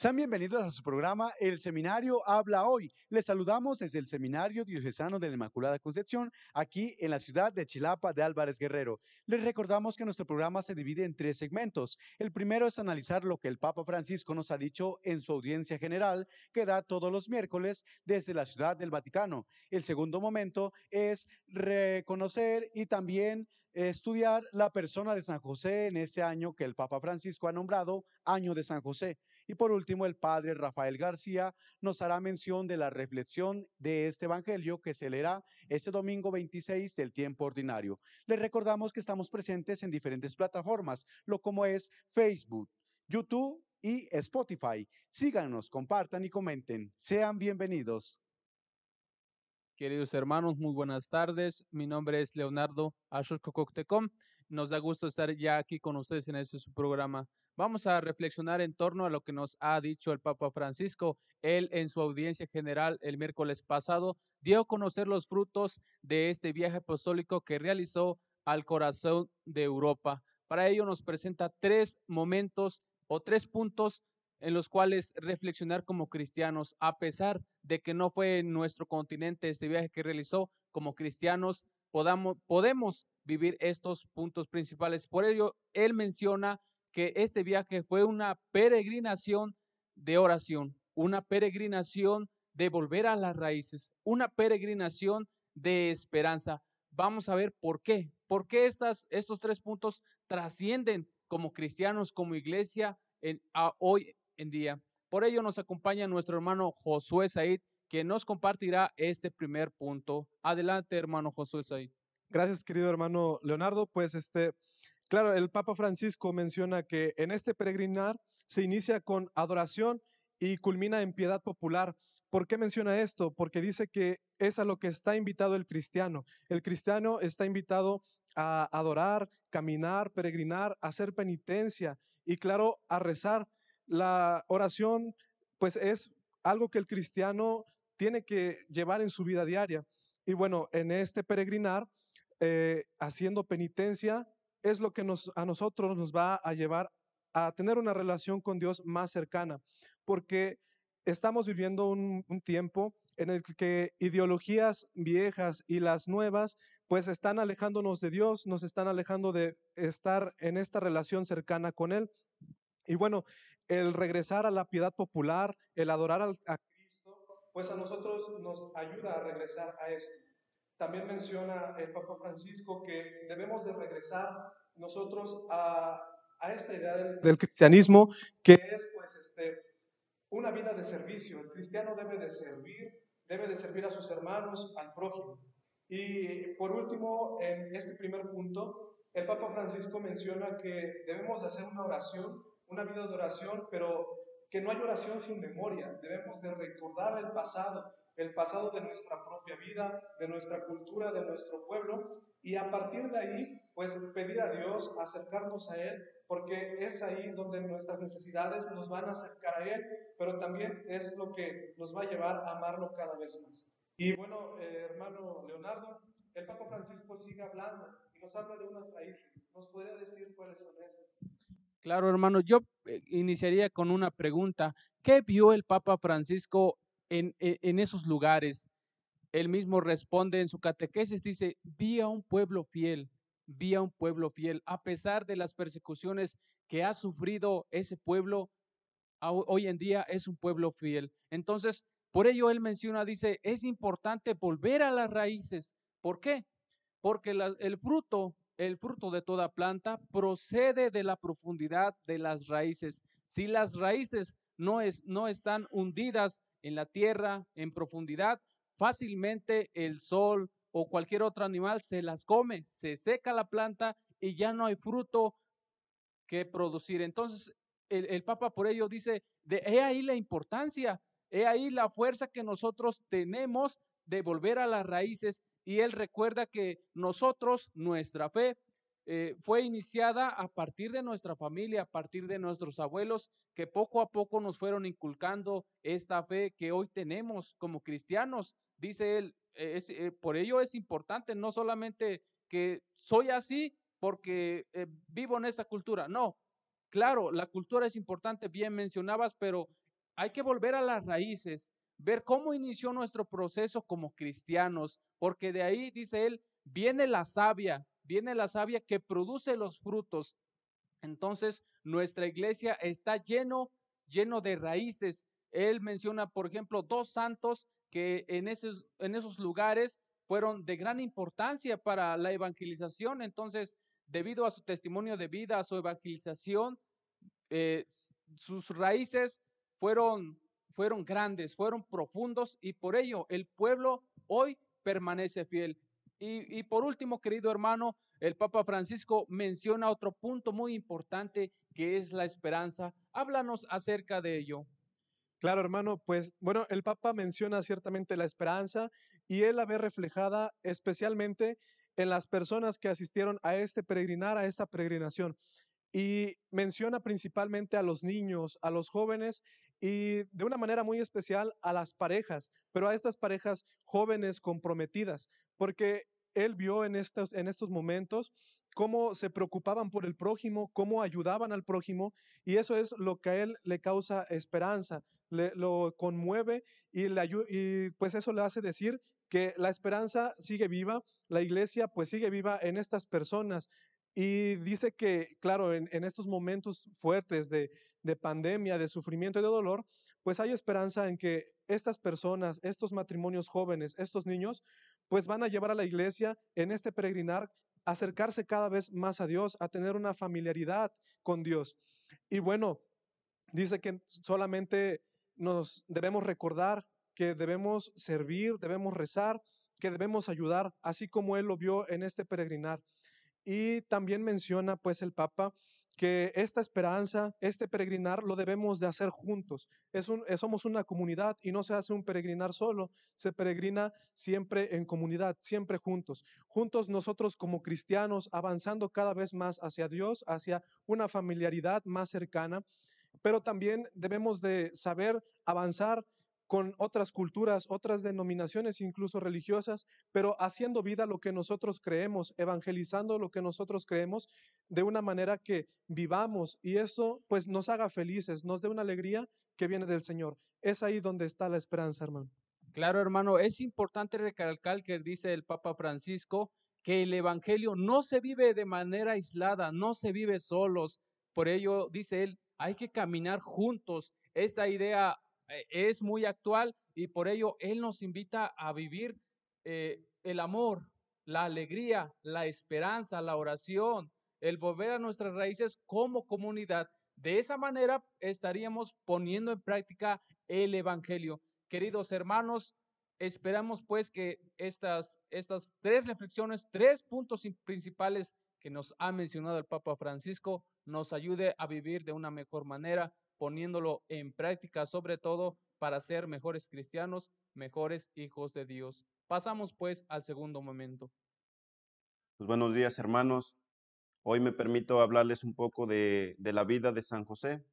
Sean bienvenidos a su programa El Seminario Habla Hoy. Les saludamos desde el Seminario Diocesano de la Inmaculada Concepción, aquí en la ciudad de Chilapa de Álvarez Guerrero. Les recordamos que nuestro programa se divide en tres segmentos. El primero es analizar lo que el Papa Francisco nos ha dicho en su audiencia general, que da todos los miércoles desde la ciudad del Vaticano. El segundo momento es reconocer y también estudiar la persona de San José en ese año que el Papa Francisco ha nombrado Año de San José. Y por último, el padre Rafael García nos hará mención de la reflexión de este Evangelio que se leerá este domingo 26 del tiempo ordinario. Les recordamos que estamos presentes en diferentes plataformas, lo como es Facebook, YouTube y Spotify. Síganos, compartan y comenten. Sean bienvenidos. Queridos hermanos, muy buenas tardes. Mi nombre es Leonardo Ashokokoctecom. Nos da gusto estar ya aquí con ustedes en este su programa. Vamos a reflexionar en torno a lo que nos ha dicho el Papa Francisco. Él en su audiencia general el miércoles pasado dio a conocer los frutos de este viaje apostólico que realizó al corazón de Europa. Para ello nos presenta tres momentos o tres puntos en los cuales reflexionar como cristianos, a pesar de que no fue en nuestro continente este viaje que realizó, como cristianos podamos, podemos vivir estos puntos principales. Por ello, él menciona que este viaje fue una peregrinación de oración, una peregrinación de volver a las raíces, una peregrinación de esperanza. Vamos a ver por qué, por qué estas, estos tres puntos trascienden como cristianos, como iglesia hoy en día. Por ello nos acompaña nuestro hermano Josué Said, que nos compartirá este primer punto. Adelante, hermano Josué. Gracias, querido hermano Leonardo. Pues este, Claro, el Papa Francisco menciona que en este peregrinar se inicia con adoración y culmina en piedad popular. ¿Por qué menciona esto? Porque dice que es a lo que está invitado el cristiano. El cristiano está invitado a adorar, caminar, peregrinar, hacer penitencia y claro, a rezar. La oración pues es algo que el cristiano tiene que llevar en su vida diaria. Y bueno, en este peregrinar, eh, haciendo penitencia, es lo que nos, a nosotros nos va a llevar a tener una relación con Dios más cercana, porque estamos viviendo un, tiempo en el que ideologías viejas y las nuevas pues están alejándonos de Dios, nos están alejando de estar en esta relación cercana con Él. Y bueno, el regresar a la piedad popular, el adorar a pues a nosotros nos ayuda a regresar a esto. También menciona el Papa Francisco que debemos de regresar nosotros a, a esta idea del, cristianismo, que es pues este, una vida de servicio. El cristiano debe de servir, debe de servir a sus hermanos, al prójimo. Y por último, en este primer punto, el Papa Francisco menciona que debemos de hacer una oración, una vida de oración, pero que no hay oración sin memoria. Debemos de recordar el pasado, el pasado de nuestra propia vida, de nuestra cultura, de nuestro pueblo, y a partir de ahí, pues pedir a Dios, acercarnos a Él, porque es ahí donde nuestras necesidades nos van a acercar a Él, pero también es lo que nos va a llevar a amarlo cada vez más. Y bueno, eh, hermano Leonardo, el Papa Francisco sigue hablando y nos habla de unas raíces. ¿Nos podría decir cuáles son esas? Claro, hermano, yo eh, iniciaría con una pregunta. ¿Qué vio el Papa Francisco en, en, esos lugares. Él mismo responde en su catequesis, dice, vi a un pueblo fiel, vi a un pueblo fiel, a pesar de las persecuciones que ha sufrido ese pueblo, hoy en día es un pueblo fiel. Entonces, por ello él menciona, dice, es importante volver a las raíces. ¿Por qué? Porque el fruto, el fruto de toda planta procede de la profundidad de las raíces. Si las raíces no, es, no están hundidas en la tierra, en profundidad, fácilmente el sol o cualquier otro animal se las come, se seca la planta y ya no hay fruto que producir. Entonces, el, Papa por ello dice, de, he ahí la importancia, he ahí la fuerza que nosotros tenemos de volver a las raíces y él recuerda que nosotros, nuestra fe, eh, fue iniciada a partir de nuestra familia, a partir de nuestros abuelos, que poco a poco nos fueron inculcando esta fe que hoy tenemos como cristianos. Dice él, eh, eh, por ello es importante no solamente que soy así porque vivo en esa cultura, no. Claro, la cultura es importante, bien mencionabas, pero hay que volver a las raíces, ver cómo inició nuestro proceso como cristianos, porque de ahí, dice él, viene la savia, viene la savia que produce los frutos. Entonces, nuestra iglesia está lleno, lleno de raíces. Él menciona, por ejemplo, dos santos que en esos, en esos lugares fueron de gran importancia para la evangelización. Entonces, debido a su testimonio de vida, a su evangelización, eh, sus raíces fueron, fueron grandes, fueron profundos y por ello el pueblo hoy permanece fiel. Y, por último, querido hermano, el Papa Francisco menciona otro punto muy importante que es la esperanza. Háblanos acerca de ello. Claro, hermano, pues bueno, el Papa menciona ciertamente la esperanza y él la ve reflejada especialmente en las personas que asistieron a este peregrinar, a esta peregrinación. Y menciona principalmente a los niños, a los jóvenes y de una manera muy especial a las parejas, pero a estas parejas jóvenes comprometidas, porque él vio en estos, en estos momentos cómo se preocupaban por el prójimo, cómo ayudaban al prójimo, y eso es lo que a él le causa esperanza, lo conmueve y, le, y pues eso le hace decir que la esperanza sigue viva, la iglesia pues sigue viva en estas personas. Y dice que, claro, en estos momentos fuertes de, de pandemia, de sufrimiento y de dolor, pues hay esperanza en que estas personas, estos matrimonios jóvenes, estos niños, pues van a llevar a la iglesia en este peregrinar acercarse cada vez más a Dios, a tener una familiaridad con Dios. Y bueno, dice que solamente nos debemos recordar que debemos servir, debemos rezar, que debemos ayudar, así como él lo vio en este peregrinar. Y también menciona pues el Papa que esta esperanza, este peregrinar, lo debemos de hacer juntos. Es un, somos una comunidad y no se hace un peregrinar solo, se peregrina siempre en comunidad, siempre juntos. Juntos nosotros como cristianos, avanzando cada vez más hacia Dios, hacia una familiaridad más cercana, pero también debemos de saber avanzar con otras culturas, otras denominaciones, incluso religiosas, pero haciendo vida lo que nosotros creemos, evangelizando lo que nosotros creemos de una manera que vivamos y eso pues nos haga felices, nos dé una alegría que viene del Señor. Es ahí donde está la esperanza, hermano. Claro, hermano, es importante recalcar que dice el Papa Francisco que el Evangelio no se vive de manera aislada, no se vive solos. Por ello, dice él, hay que caminar juntos. Esa idea es muy actual y por ello Él nos invita a vivir eh, el amor, la alegría, la esperanza, la oración, el volver a nuestras raíces como comunidad. De esa manera estaríamos poniendo en práctica el Evangelio. Queridos hermanos, esperamos pues que estas, estas tres reflexiones, tres puntos principales que nos ha mencionado el Papa Francisco, nos ayude a vivir de una mejor manera poniéndolo en práctica, sobre todo para ser mejores cristianos, mejores hijos de Dios. Pasamos pues al segundo momento. Pues buenos días, hermanos. Hoy me permito hablarles un poco de, la vida de San José.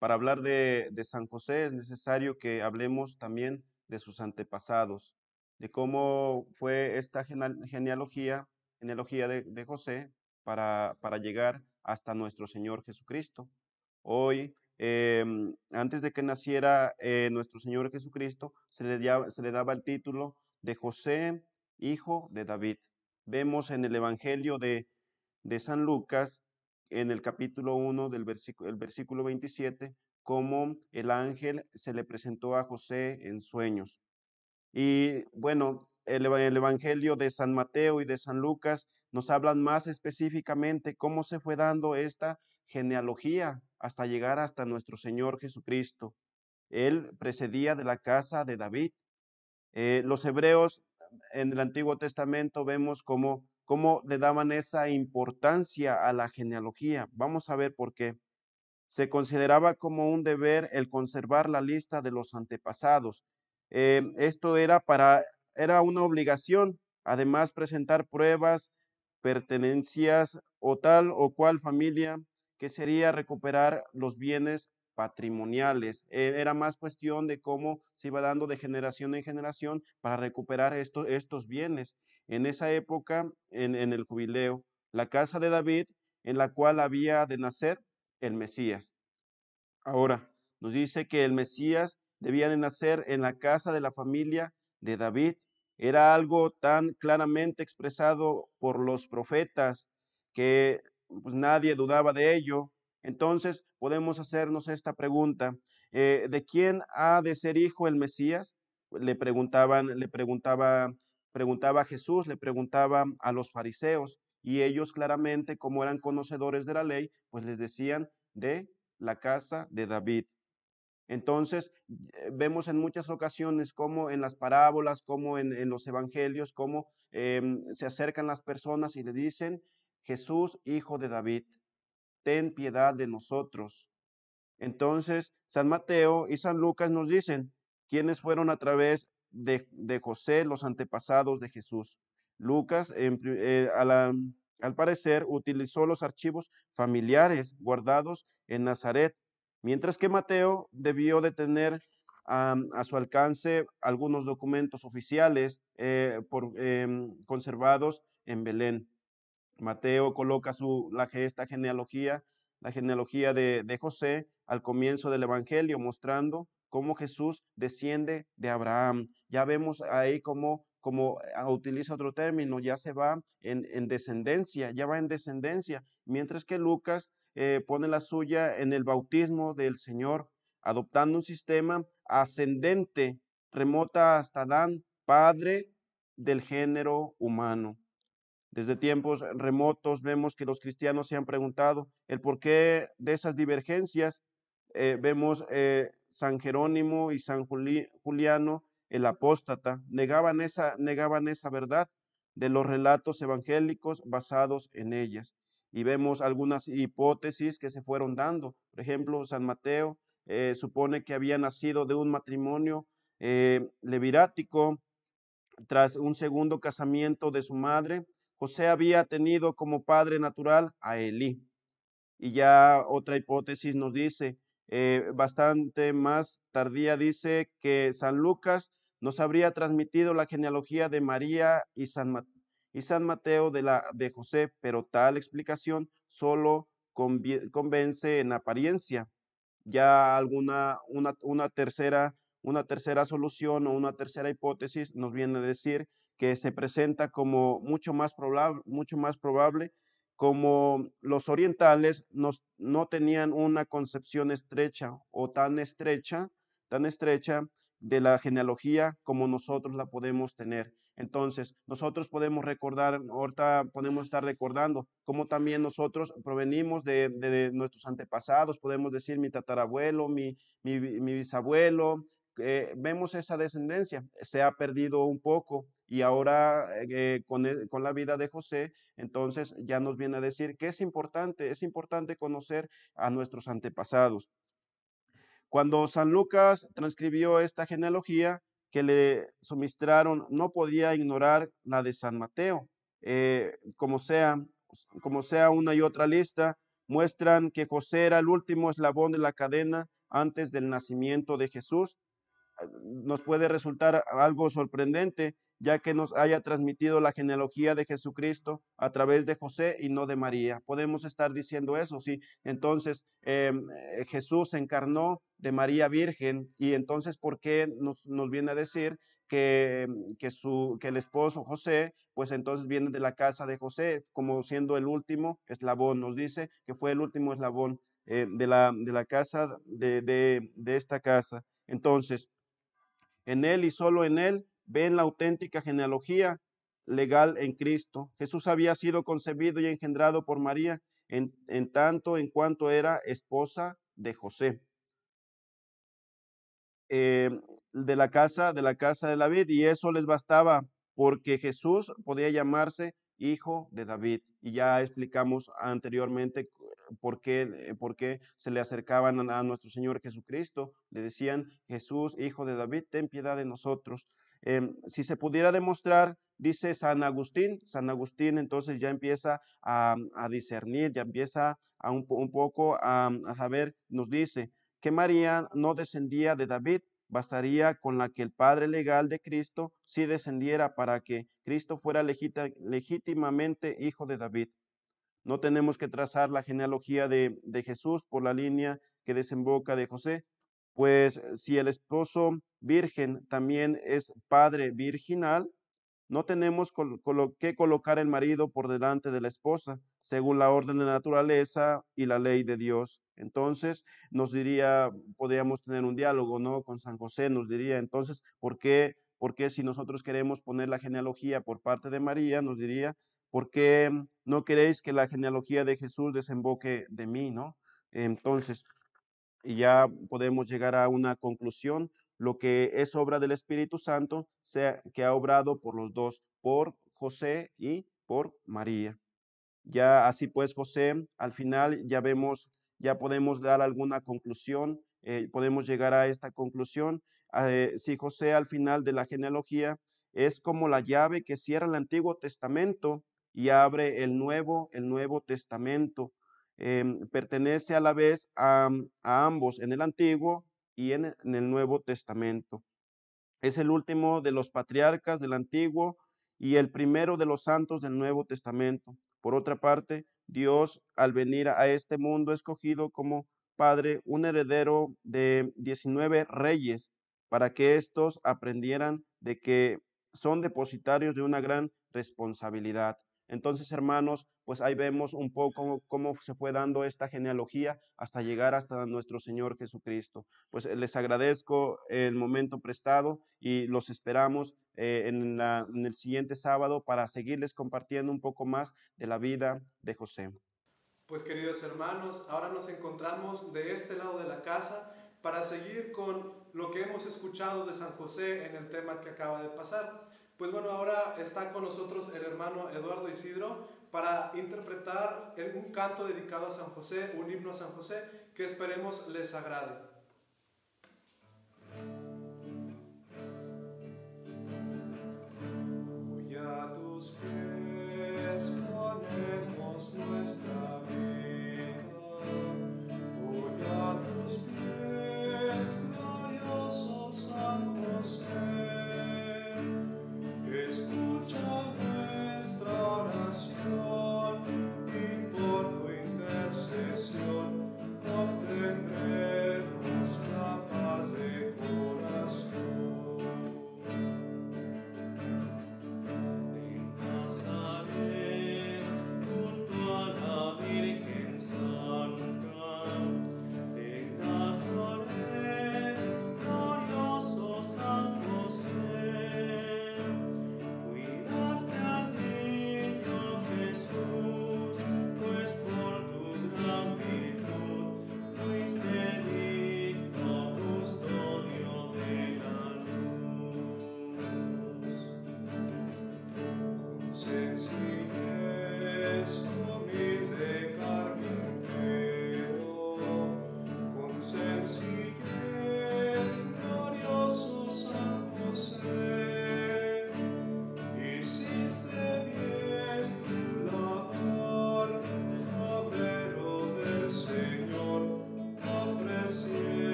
Para hablar de, de, San José es necesario que hablemos también de sus antepasados, de cómo fue esta genealogía, genealogía de, de José para, para llegar hasta nuestro Señor Jesucristo. Hoy Em, antes de que naciera eh, nuestro Señor Jesucristo, se le, daba el título de José, hijo de David. Vemos en el Evangelio de, de San Lucas, en el capítulo 1 del versículo, el versículo 27, cómo el ángel se le presentó a José en sueños. Y bueno, el, el, Evangelio de San Mateo y de San Lucas nos hablan más específicamente cómo se fue dando esta genealogía hasta llegar hasta nuestro Señor Jesucristo. Él precedía de la casa de David. Eh, los hebreos en el Antiguo Testamento vemos cómo, cómo le daban esa importancia a la genealogía. Vamos a ver por qué. Se consideraba como un deber el conservar la lista de los antepasados. Eh, esto era para, era una obligación. Además, presentar pruebas, pertenencias o tal o cual familia que sería recuperar los bienes patrimoniales. Eh, era más cuestión de cómo se iba dando de generación en generación para recuperar estos bienes. En esa época, en, en el jubileo, la casa de David, en la cual había de nacer el Mesías. Ahora, nos dice que el Mesías debía de nacer en la casa de la familia de David. Era algo tan claramente expresado por los profetas que pues, nadie dudaba de ello. Entonces podemos hacernos esta pregunta, eh, ¿de quién ha de ser hijo el Mesías? Le preguntaban, le preguntaba, preguntaba a Jesús, le preguntaba a los fariseos y ellos claramente, como eran conocedores de la ley, pues les decían de la casa de David. Entonces, eh, vemos en muchas ocasiones como en las parábolas, como en, los evangelios, cómo em, se acercan las personas y le dicen, Jesús, hijo de David, ten piedad de nosotros. Entonces, San Mateo y San Lucas nos dicen quiénes fueron a través de, José los antepasados de Jesús. Lucas, eh, al parecer, utilizó los archivos familiares guardados en Nazaret mientras que Mateo debió de tener a su alcance algunos documentos oficiales eh, em, conservados en Belén. Mateo coloca su, la, esta genealogía, la genealogía de, de José al comienzo del Evangelio, mostrando cómo Jesús desciende de Abraham. Ya vemos ahí cómo como ah, utiliza otro término, ya se va en, en, descendencia, ya va en descendencia, mientras que Lucas eh, pone la suya en el bautismo del Señor, adoptando un sistema ascendente, remota hasta Adán, padre del género humano. Desde tiempos remotos vemos que los cristianos se han preguntado el porqué de esas divergencias. Eh, vemos eh, San Jerónimo y San Juliano, el apóstata, negaban esa, negaban esa verdad de los relatos evangélicos basados en ellas y vemos algunas hipótesis que se fueron dando. Por ejemplo, San Mateo eh, supone que había nacido de un matrimonio eh, levirático tras un segundo casamiento de su madre. José había tenido como padre natural a Elí. Y ya otra hipótesis nos dice, eh, bastante más tardía, dice que San Lucas nos habría transmitido la genealogía de María y San, y San Mateo de, la, de José, pero tal explicación solo convence en apariencia. Ya alguna, una, una, tercera, una tercera solución o una tercera hipótesis nos viene a decir que se presenta como mucho más probable, mucho más probable como los orientales nos, no tenían una concepción estrecha o tan estrecha, tan estrecha de la genealogía como nosotros la podemos tener. Entonces, nosotros podemos recordar, ahorita podemos estar recordando cómo también nosotros provenimos de, nuestros antepasados, podemos decir mi tatarabuelo, mi, mi, bisabuelo, eh, vemos esa descendencia, se ha perdido un poco y ahora eh, con, con, la vida de José, entonces ya nos viene a decir que es importante, es importante conocer a nuestros antepasados. Cuando San Lucas transcribió esta genealogía, que le suministraron no podía ignorar la de San Mateo. Eh, como, sea, como sea una y otra lista, muestran que José era el último eslabón de la cadena antes del nacimiento de Jesús. Nos puede resultar algo sorprendente ya que nos haya transmitido la genealogía de Jesucristo a través de José y no de María. Podemos estar diciendo eso, sí. Entonces, em, eh, Jesús encarnó de María Virgen y entonces, ¿por qué nos, viene a decir que, que, su, que el esposo José, pues entonces viene de la casa de José, como siendo el último eslabón? Nos dice que fue el último eslabón eh, de, la, de la casa, de, de, de esta casa. Entonces, en él y solo en él ven la auténtica genealogía legal en Cristo. Jesús había sido concebido y engendrado por María en, tanto en cuanto era esposa de José. Eh, de la casa de la casa de David y eso les bastaba porque Jesús podía llamarse hijo de David y ya explicamos anteriormente por qué, por qué se le acercaban a nuestro Señor Jesucristo le decían Jesús hijo de David ten piedad de nosotros Em, si se pudiera demostrar, dice San Agustín, San Agustín entonces ya empieza a, discernir, ya empieza a un, poco a, saber, nos dice que María no descendía de David, bastaría con la que el Padre legal de Cristo sí descendiera para que Cristo fuera legítimamente hijo de David. No tenemos que trazar la genealogía de, de Jesús por la línea que desemboca de José, Pues si el esposo virgen también es padre virginal, no tenemos que colocar el marido por delante de la esposa, según la orden de naturaleza y la ley de Dios. Entonces, nos diría, podríamos tener un diálogo, ¿no? Con San José nos diría, entonces, ¿por qué, por qué si nosotros queremos poner la genealogía por parte de María, nos diría, ¿por qué no queréis que la genealogía de Jesús desemboque de mí, ¿no? Entonces, y ya podemos llegar a una conclusión lo que es obra del Espíritu Santo, sea que ha obrado por los dos, por José y por María. Ya así pues, José, al final ya vemos, ya podemos dar alguna conclusión, eh, podemos llegar a esta conclusión. Eh, si José al final de la genealogía es como la llave que cierra el Antiguo Testamento y abre el Nuevo, el Nuevo Testamento. Em, pertenece a la vez a, a ambos en el Antiguo y en, el Nuevo Testamento. Es el último de los patriarcas del Antiguo y el primero de los santos del Nuevo Testamento. Por otra parte, Dios al venir a este mundo escogido como Padre un heredero de 19 reyes para que éstos aprendieran de que son depositarios de una gran responsabilidad. Entonces, hermanos, pues ahí vemos un poco cómo se fue dando esta genealogía hasta llegar hasta nuestro Señor Jesucristo. Pues eh, les agradezco el momento prestado y los esperamos eh, en, en el siguiente sábado para seguirles compartiendo un poco más de la vida de José. Pues queridos hermanos, ahora nos encontramos de este lado de la casa para seguir con lo que hemos escuchado de San José en el tema que acaba de pasar. Pues bueno, ahora está con nosotros el hermano Eduardo Isidro para interpretar un canto dedicado a San José, un himno a San José, que esperemos les agrade.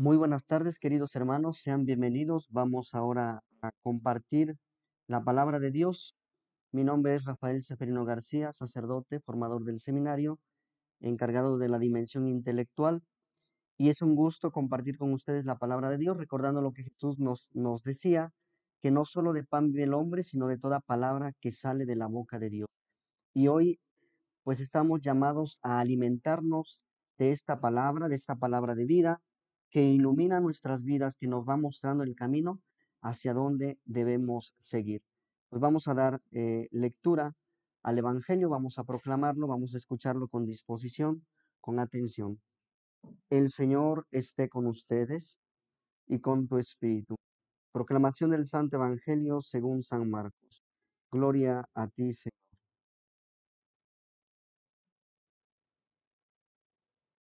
Muy buenas tardes, queridos hermanos, sean bienvenidos. Vamos ahora a compartir la palabra de Dios. Mi nombre es Rafael Seferino García, sacerdote, formador del seminario, encargado de la dimensión intelectual. Y es un gusto compartir con ustedes la palabra de Dios, recordando lo que Jesús nos, nos decía, que no solo de pan vive el hombre, sino de toda palabra que sale de la boca de Dios. Y hoy, pues estamos llamados a alimentarnos de esta palabra, de esta palabra de vida, que ilumina nuestras vidas, que nos va mostrando el camino hacia donde debemos seguir. Pues vamos a dar eh, lectura al Evangelio, vamos a proclamarlo, vamos a escucharlo con disposición, con atención. El Señor esté con ustedes y con tu espíritu. Proclamación del Santo Evangelio según San Marcos. Gloria a ti, Señor.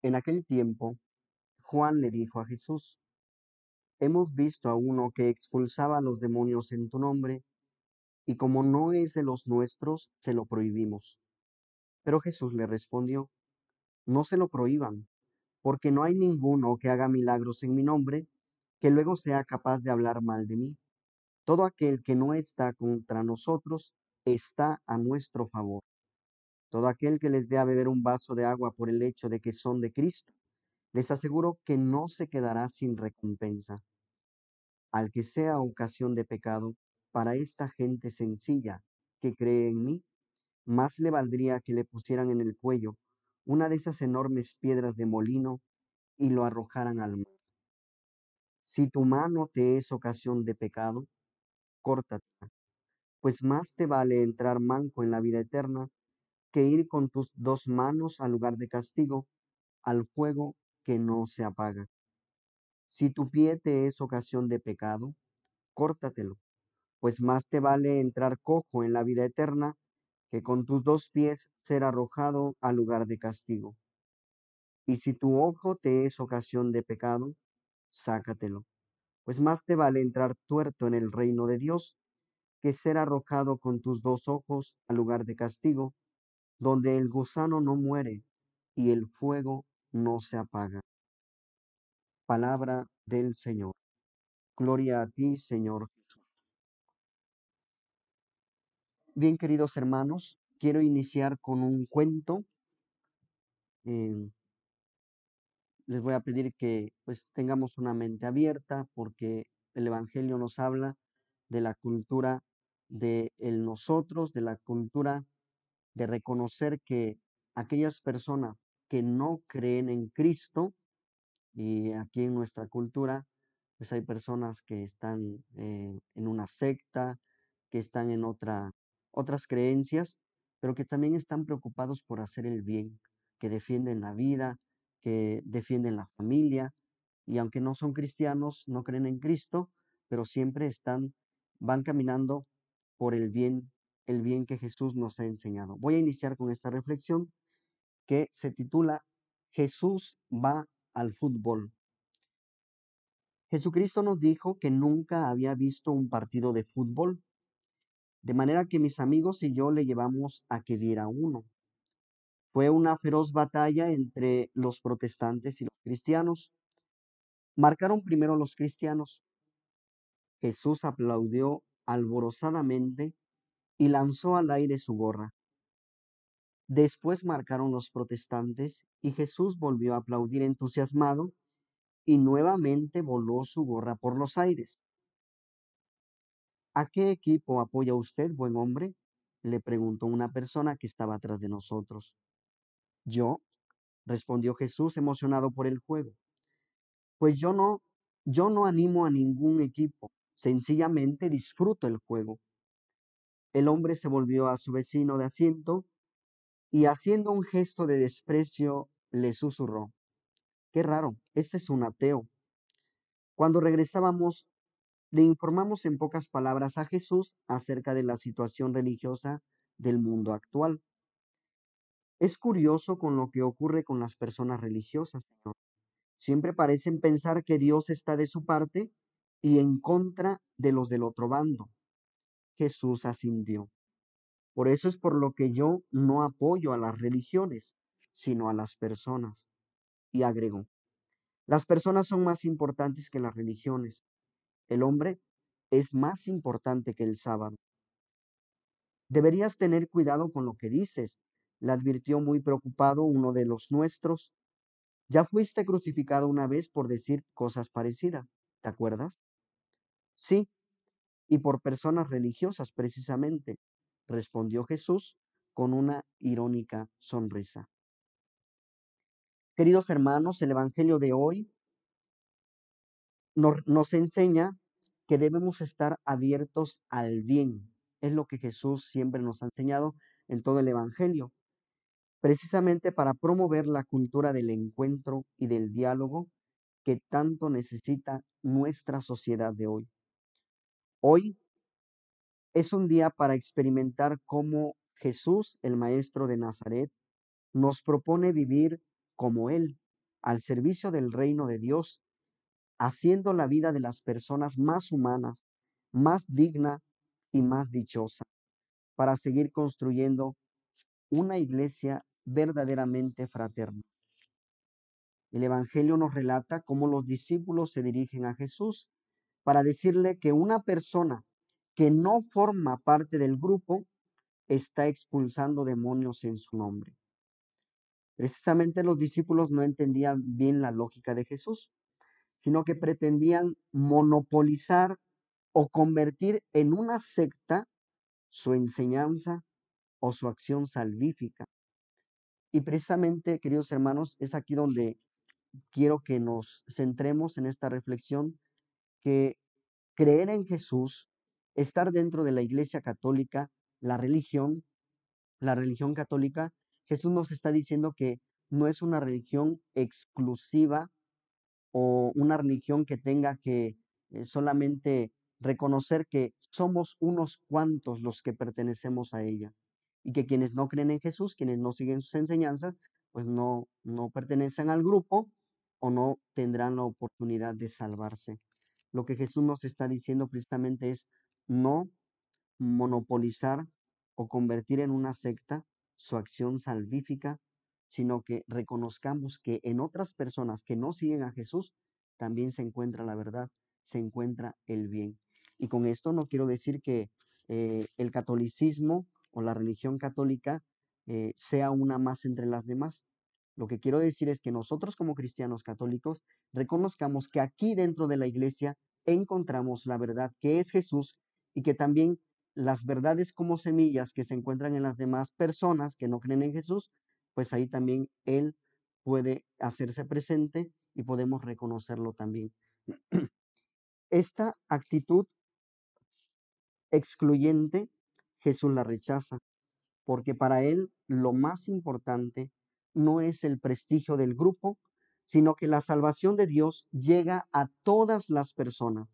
En aquel tiempo, Juan le dijo a Jesús, Hemos visto a uno que expulsaba a los demonios en tu nombre, y como no es de los nuestros, se lo prohibimos. Pero Jesús le respondió, No se lo prohíban, porque no hay ninguno que haga milagros en mi nombre, que luego sea capaz de hablar mal de mí. Todo aquel que no está contra nosotros está a nuestro favor. Todo aquel que les dé a beber un vaso de agua por el hecho de que son de Cristo, les aseguro que no se quedará sin recompensa. Al que sea ocasión de pecado para esta gente sencilla que cree en mí, más le valdría que le pusieran en el cuello una de esas enormes piedras de molino y lo arrojaran al mar. Si tu mano te es ocasión de pecado, córtatela, pues más te vale entrar manco en la vida eterna que ir con tus dos manos al lugar de castigo, al fuego que no se apaga. Si tu pie te es ocasión de pecado, córtatelo, pues más te vale entrar cojo en la vida eterna que con tus dos pies ser arrojado al lugar de castigo. Y si tu ojo te es ocasión de pecado, sácatelo, pues más te vale entrar tuerto en el reino de Dios que ser arrojado con tus dos ojos al lugar de castigo, donde el gusano no muere y el fuego no se apaga. Palabra del Señor. Gloria a ti, Señor Jesús. Bien, queridos hermanos, quiero iniciar con un cuento. Eh, les voy a pedir que pues tengamos una mente abierta porque el Evangelio nos habla de la cultura de el nosotros, de la cultura de reconocer que aquellas personas que no creen en Cristo, y aquí en nuestra cultura, pues hay personas que están eh, en una secta, que están en otra, otras creencias, pero que también están preocupados por hacer el bien, que defienden la vida, que defienden la familia, y aunque no son cristianos, no creen en Cristo, pero siempre están, van caminando por el bien, el bien que Jesús nos ha enseñado. Voy a iniciar con esta reflexión que se titula Jesús va al fútbol. Jesucristo nos dijo que nunca había visto un partido de fútbol, de manera que mis amigos y yo le llevamos a que viera uno. Fue una feroz batalla entre los protestantes y los cristianos. Marcaron primero los cristianos. Jesús aplaudió alborozadamente y lanzó al aire su gorra. Después marcaron los protestantes y Jesús volvió a aplaudir entusiasmado y nuevamente voló su gorra por los aires. ¿A qué equipo apoya usted, buen hombre? le preguntó una persona que estaba atrás de nosotros. Yo, respondió Jesús emocionado por el juego. Pues yo no, yo no animo a ningún equipo, sencillamente disfruto el juego. El hombre se volvió a su vecino de asiento y haciendo un gesto de desprecio le susurró. Qué raro, este es un ateo. Cuando regresábamos, le informamos en pocas palabras a Jesús acerca de la situación religiosa del mundo actual. Es curioso con lo que ocurre con las personas religiosas, Señor. Siempre parecen pensar que Dios está de su parte y en contra de los del otro bando. Jesús asintió. Por eso es por lo que yo no apoyo a las religiones, sino a las personas. Y agregó, las personas son más importantes que las religiones. El hombre es más importante que el sábado. Deberías tener cuidado con lo que dices, le advirtió muy preocupado uno de los nuestros. Ya fuiste crucificado una vez por decir cosas parecidas, ¿te acuerdas? Sí, y por personas religiosas precisamente, respondió Jesús con una irónica sonrisa. Queridos hermanos, el Evangelio de hoy nos, enseña que debemos estar abiertos al bien. Es lo que Jesús siempre nos ha enseñado en todo el Evangelio, precisamente para promover la cultura del encuentro y del diálogo que tanto necesita nuestra sociedad de hoy. Hoy Es un día para experimentar cómo Jesús, el Maestro de Nazaret, nos propone vivir como Él, al servicio del reino de Dios, haciendo la vida de las personas más humanas, más digna y más dichosa, para seguir construyendo una iglesia verdaderamente fraterna. El Evangelio nos relata cómo los discípulos se dirigen a Jesús para decirle que una persona que no forma parte del grupo está expulsando demonios en su nombre. Precisamente los discípulos no entendían bien la lógica de Jesús, sino que pretendían monopolizar o convertir en una secta su enseñanza o su acción salvífica. Y precisamente, queridos hermanos, es aquí donde quiero que nos centremos en esta reflexión, que creer en Jesús, estar dentro de la Iglesia Católica, la religión, la religión católica, Jesús nos está diciendo que no es una religión exclusiva o una religión que tenga que eh, solamente reconocer que somos unos cuantos los que pertenecemos a ella y que quienes no creen en Jesús, quienes no siguen sus enseñanzas, pues no, no pertenecen al grupo o no tendrán la oportunidad de salvarse. Lo que Jesús nos está diciendo precisamente es no monopolizar o convertir en una secta su acción salvífica, sino que reconozcamos que en otras personas que no siguen a Jesús también se encuentra la verdad, se encuentra el bien. Y con esto no quiero decir que eh, el catolicismo o la religión católica eh, sea una más entre las demás. Lo que quiero decir es que nosotros como cristianos católicos reconozcamos que aquí dentro de la iglesia encontramos la verdad que es Jesús y que también las verdades como semillas que se encuentran en las demás personas que no creen en Jesús, pues ahí también Él puede hacerse presente y podemos reconocerlo también. Esta actitud excluyente, Jesús la rechaza, porque para Él lo más importante no es el prestigio del grupo, sino que la salvación de Dios llega a todas las personas,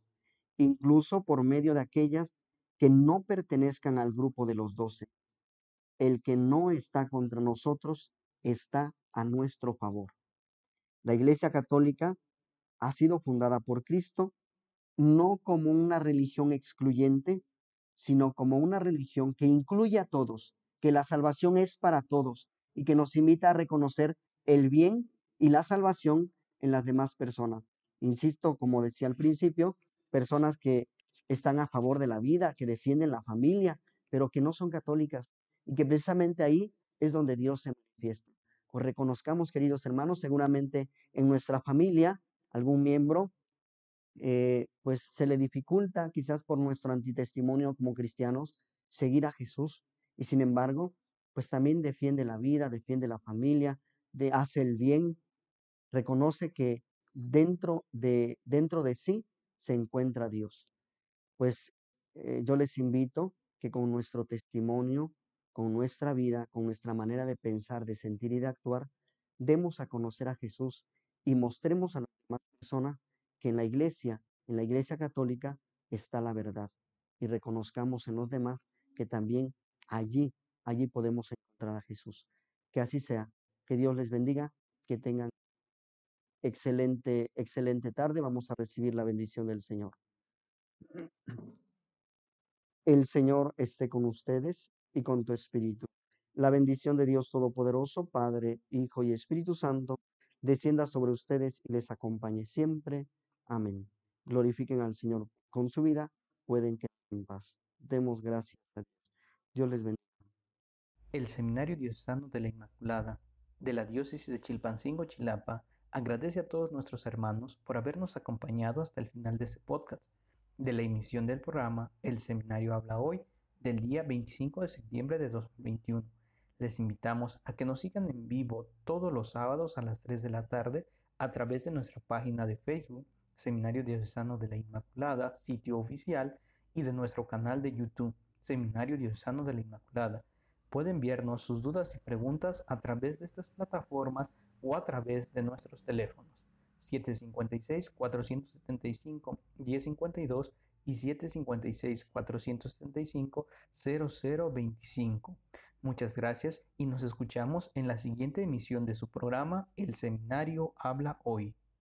incluso por medio de aquellas que no pertenezcan al grupo de los doce. El que no está contra nosotros está a nuestro favor. La Iglesia Católica ha sido fundada por Cristo no como una religión excluyente, sino como una religión que incluye a todos, que la salvación es para todos y que nos invita a reconocer el bien y la salvación en las demás personas. Insisto, como decía al principio, personas que están a favor de la vida, que defienden la familia, pero que no son católicas y que precisamente ahí es donde Dios se manifiesta. Pues reconozcamos, queridos hermanos, seguramente en nuestra familia algún miembro eh, pues se le dificulta quizás por nuestro antitestimonio como cristianos seguir a Jesús y sin embargo pues también defiende la vida, defiende la familia, de, hace el bien, reconoce que dentro de, dentro de sí se encuentra Dios pues eh, yo les invito que con nuestro testimonio, con nuestra vida, con nuestra manera de pensar, de sentir y de actuar, demos a conocer a Jesús y mostremos a las demás personas que en la iglesia, en la iglesia católica, está la verdad. Y reconozcamos en los demás que también allí, allí podemos encontrar a Jesús. Que así sea. Que Dios les bendiga, que tengan excelente, excelente tarde. Vamos a recibir la bendición del Señor. El Señor esté con ustedes y con tu espíritu. La bendición de Dios Todopoderoso, Padre, Hijo y Espíritu Santo, descienda sobre ustedes y les acompañe siempre. Amén. Glorifiquen al Señor con su vida, pueden quedar en paz. Demos gracias a Dios. Dios les bendiga. El Seminario Diocesano de la Inmaculada de la Diócesis de Chilpancingo, Chilapa, agradece a todos nuestros hermanos por habernos acompañado hasta el final de este podcast de la emisión del programa El Seminario Habla Hoy del día 25 de septiembre de 2021. Les invitamos a que nos sigan en vivo todos los sábados a las 3 de la tarde a través de nuestra página de Facebook, Seminario Diocesano de la Inmaculada, sitio oficial, y de nuestro canal de YouTube, Seminario Diocesano de la Inmaculada. Pueden enviarnos sus dudas y preguntas a través de estas plataformas o a través de nuestros teléfonos 756-475-1052 y 756-475-0025. Muchas gracias y nos escuchamos en la siguiente emisión de su programa El Seminario Habla Hoy.